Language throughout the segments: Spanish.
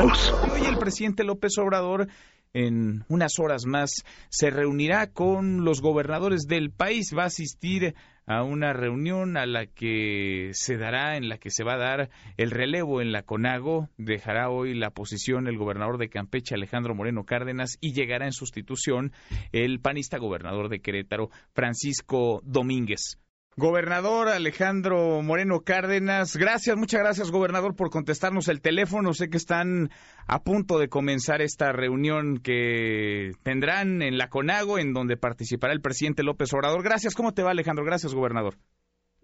Hoy el presidente López Obrador en unas horas más se reunirá con los gobernadores del país, va a asistir a una reunión a la que se dará, en la que se va a dar el relevo en la CONAGO, dejará hoy la posición el gobernador de Campeche, Alejandro Moreno Cárdenas, y llegará en sustitución el panista gobernador de Querétaro, Francisco Domínguez. Gobernador Alejandro Moreno Cárdenas, gracias, muchas gracias, gobernador, por contestarnos el teléfono. Sé que están a punto de comenzar esta reunión que tendrán en la CONAGO, en donde participará el presidente López Obrador. Gracias, ¿cómo te va, Alejandro? Gracias, gobernador.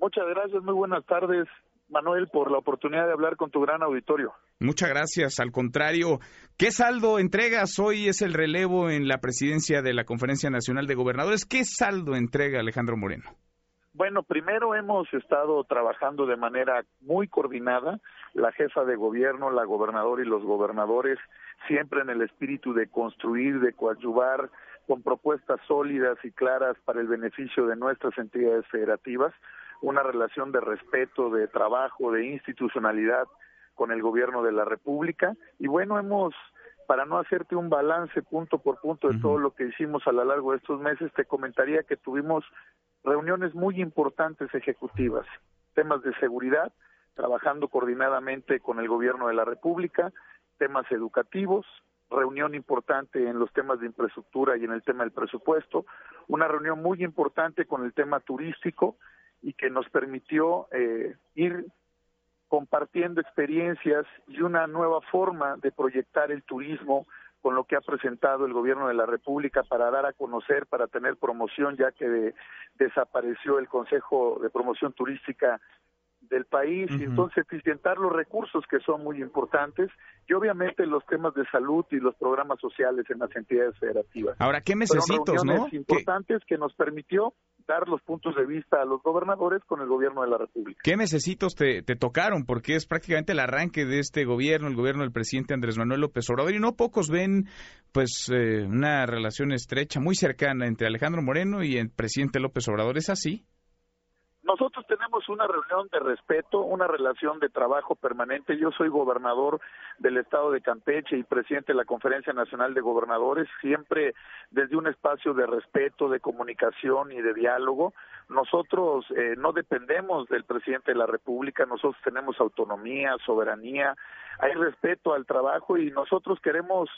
Muchas gracias, muy buenas tardes. Manuel, por la oportunidad de hablar con tu gran auditorio. Muchas gracias. Al contrario, ¿qué saldo entregas? Hoy es el relevo en la presidencia de la Conferencia Nacional de Gobernadores. ¿Qué saldo entrega Alejandro Moreno? Bueno, primero hemos estado trabajando de manera muy coordinada, la jefa de gobierno, la gobernadora y los gobernadores, siempre en el espíritu de construir, de coadyuvar con propuestas sólidas y claras para el beneficio de nuestras entidades federativas, una relación de respeto, de trabajo, de institucionalidad con el gobierno de la República. Y bueno, hemos para no hacerte un balance punto por punto de todo lo que hicimos a lo largo de estos meses, te comentaría que tuvimos reuniones muy importantes ejecutivas, temas de seguridad, trabajando coordinadamente con el gobierno de la República, temas educativos, reunión importante en los temas de infraestructura y en el tema del presupuesto, una reunión muy importante con el tema turístico y que nos permitió eh, ir compartiendo experiencias y una nueva forma de proyectar el turismo con lo que ha presentado el gobierno de la República para dar a conocer, para tener promoción, ya que desapareció el Consejo de Promoción Turística del país y entonces eficientar los recursos que son muy importantes y obviamente los temas de salud y los programas sociales en las entidades federativas. Ahora, ¿qué necesitos, no? importantes que nos permitió dar los puntos de vista a los gobernadores con el gobierno de la República. ¿Qué necesitos te, te tocaron? Porque es prácticamente el arranque de este gobierno, el gobierno del presidente Andrés Manuel López Obrador, y no pocos ven pues eh, una relación estrecha, muy cercana entre Alejandro Moreno y el presidente López Obrador. ¿Es así? Nosotros tenemos una reunión de respeto, una relación de trabajo permanente. Yo soy gobernador del estado de Campeche y presidente de la Conferencia Nacional de Gobernadores, siempre desde un espacio de respeto, de comunicación y de diálogo. Nosotros eh, no dependemos del presidente de la República, nosotros tenemos autonomía, soberanía, hay respeto al trabajo y nosotros queremos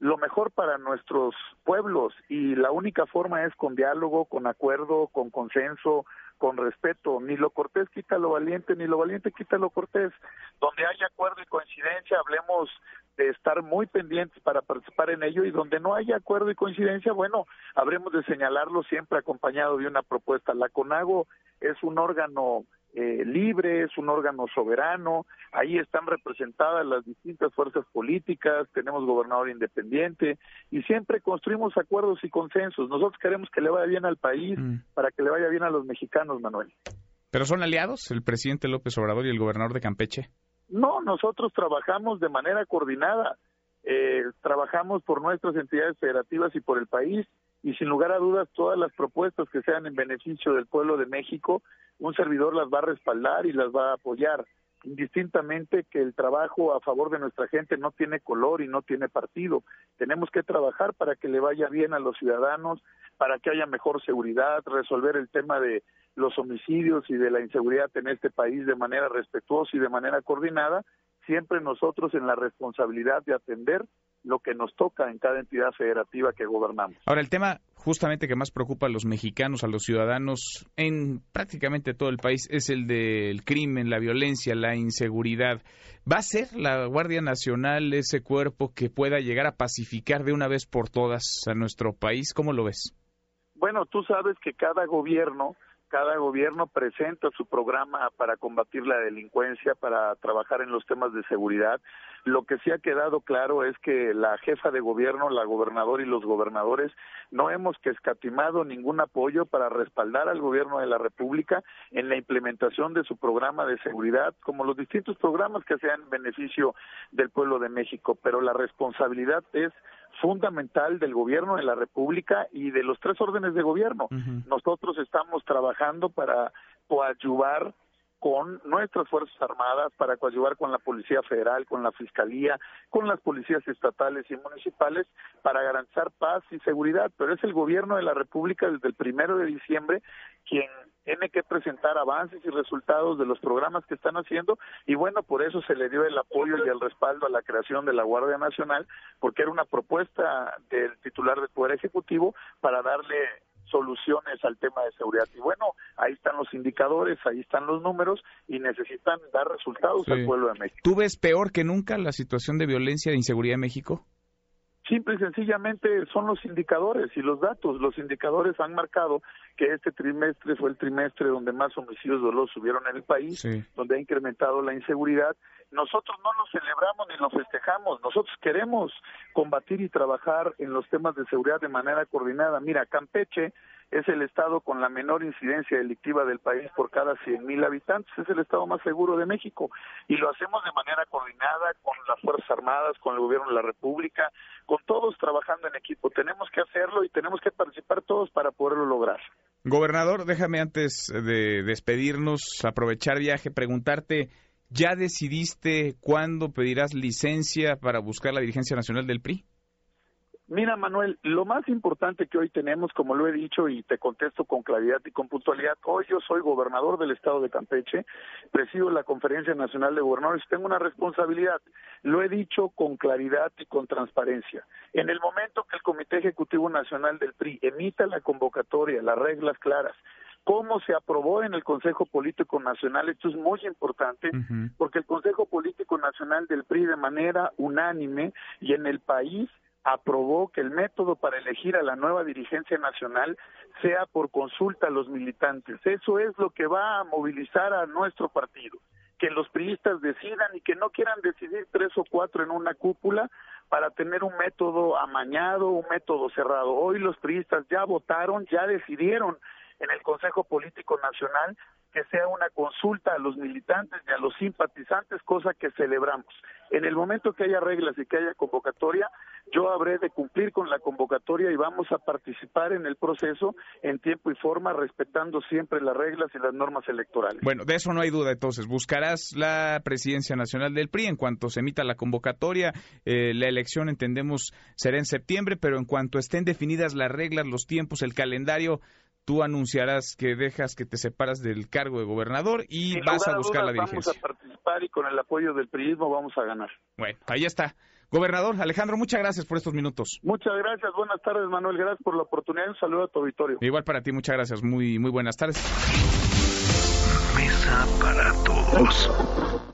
lo mejor para nuestros pueblos y la única forma es con diálogo, con acuerdo, con consenso, con respeto. Ni lo cortés quita lo valiente, ni lo valiente quita lo cortés. Donde haya acuerdo y coincidencia, hablemos de estar muy pendientes para participar en ello y donde no haya acuerdo y coincidencia, bueno, habremos de señalarlo siempre acompañado de una propuesta. La CONAGO es un órgano eh, libre, es un órgano soberano, ahí están representadas las distintas fuerzas políticas, tenemos gobernador independiente y siempre construimos acuerdos y consensos. Nosotros queremos que le vaya bien al país mm. para que le vaya bien a los mexicanos, Manuel. ¿Pero son aliados el presidente López Obrador y el gobernador de Campeche? No, nosotros trabajamos de manera coordinada, eh, trabajamos por nuestras entidades federativas y por el país y sin lugar a dudas todas las propuestas que sean en beneficio del pueblo de México, un servidor las va a respaldar y las va a apoyar, indistintamente que el trabajo a favor de nuestra gente no tiene color y no tiene partido. Tenemos que trabajar para que le vaya bien a los ciudadanos, para que haya mejor seguridad, resolver el tema de los homicidios y de la inseguridad en este país de manera respetuosa y de manera coordinada, siempre nosotros en la responsabilidad de atender lo que nos toca en cada entidad federativa que gobernamos. Ahora, el tema justamente que más preocupa a los mexicanos, a los ciudadanos en prácticamente todo el país es el del crimen, la violencia, la inseguridad. ¿Va a ser la Guardia Nacional ese cuerpo que pueda llegar a pacificar de una vez por todas a nuestro país? ¿Cómo lo ves? Bueno, tú sabes que cada gobierno cada gobierno presenta su programa para combatir la delincuencia, para trabajar en los temas de seguridad. Lo que sí ha quedado claro es que la jefa de gobierno, la gobernadora y los gobernadores no hemos que escatimado ningún apoyo para respaldar al gobierno de la República en la implementación de su programa de seguridad, como los distintos programas que sean en beneficio del pueblo de México. Pero la responsabilidad es fundamental del gobierno de la República y de los tres órdenes de gobierno. Nosotros estamos trabajando para coadyuvar con nuestras Fuerzas Armadas, para coadyuvar con la Policía Federal, con la Fiscalía, con las policías estatales y municipales, para garantizar paz y seguridad. Pero es el gobierno de la República desde el primero de diciembre quien tiene que presentar avances y resultados de los programas que están haciendo y bueno, por eso se le dio el apoyo y el respaldo a la creación de la Guardia Nacional, porque era una propuesta del titular del Poder Ejecutivo para darle soluciones al tema de seguridad. Y bueno, ahí están los indicadores, ahí están los números y necesitan dar resultados al pueblo de México. ¿Tú ves peor que nunca la situación de violencia e inseguridad en México? Simple y sencillamente son los indicadores y los datos. Los indicadores han marcado que este trimestre fue el trimestre donde más homicidios dolosos subieron en el país, donde ha incrementado la inseguridad. Nosotros no lo celebramos ni lo festejamos. Nosotros queremos combatir y trabajar en los temas de seguridad de manera coordinada. Mira, Campeche es el estado con la menor incidencia delictiva del país por cada 100.000 habitantes, es el estado más seguro de México y lo hacemos de manera coordinada con las Fuerzas Armadas, con el gobierno de la República, con todos trabajando en equipo. Tenemos que hacerlo y tenemos que participar todos para poderlo lograr. Gobernador, déjame antes de despedirnos, aprovechar viaje, preguntarte, ¿ya decidiste cuándo pedirás licencia para buscar la dirigencia nacional del PRI? Mira, Manuel, lo más importante que hoy tenemos, como lo he dicho y te contesto con claridad y con puntualidad, hoy yo soy gobernador del estado de Campeche, presido la Conferencia Nacional de Gobernadores, tengo una responsabilidad. Lo he dicho con claridad y con transparencia. En el momento que el Comité Ejecutivo Nacional del PRI emita la convocatoria, las reglas claras, cómo se aprobó en el Consejo Político Nacional. Esto es muy importante porque el Consejo Político Nacional del PRI de manera unánime y en el país aprobó que el método para elegir a la nueva dirigencia nacional sea por consulta a los militantes. Eso es lo que va a movilizar a nuestro partido, que los priistas decidan y que no quieran decidir tres o cuatro en una cúpula para tener un método amañado, un método cerrado. Hoy los priistas ya votaron, ya decidieron en el Consejo Político Nacional que sea una consulta a los militantes y a los simpatizantes, cosa que celebramos. En el momento que haya reglas y que haya convocatoria, yo habré de cumplir con la convocatoria y vamos a participar en el proceso en tiempo y forma, respetando siempre las reglas y las normas electorales. Bueno, de eso no hay duda. Entonces, buscarás la presidencia nacional del PRI en cuanto se emita la convocatoria. Eh, la elección, entendemos, será en septiembre, pero en cuanto estén definidas las reglas, los tiempos, el calendario, tú anunciarás que dejas que te separas del cargo de gobernador y vas a buscar la dirigencia. Vamos a participar y con el apoyo del PRIismo vamos a ganar. Bueno, ahí está. Gobernador Alejandro, muchas gracias por estos minutos. Muchas gracias, buenas tardes Manuel, gracias por la oportunidad, un saludo a tu auditorio. Igual para ti, muchas gracias, muy, muy buenas tardes. Mesa para todos.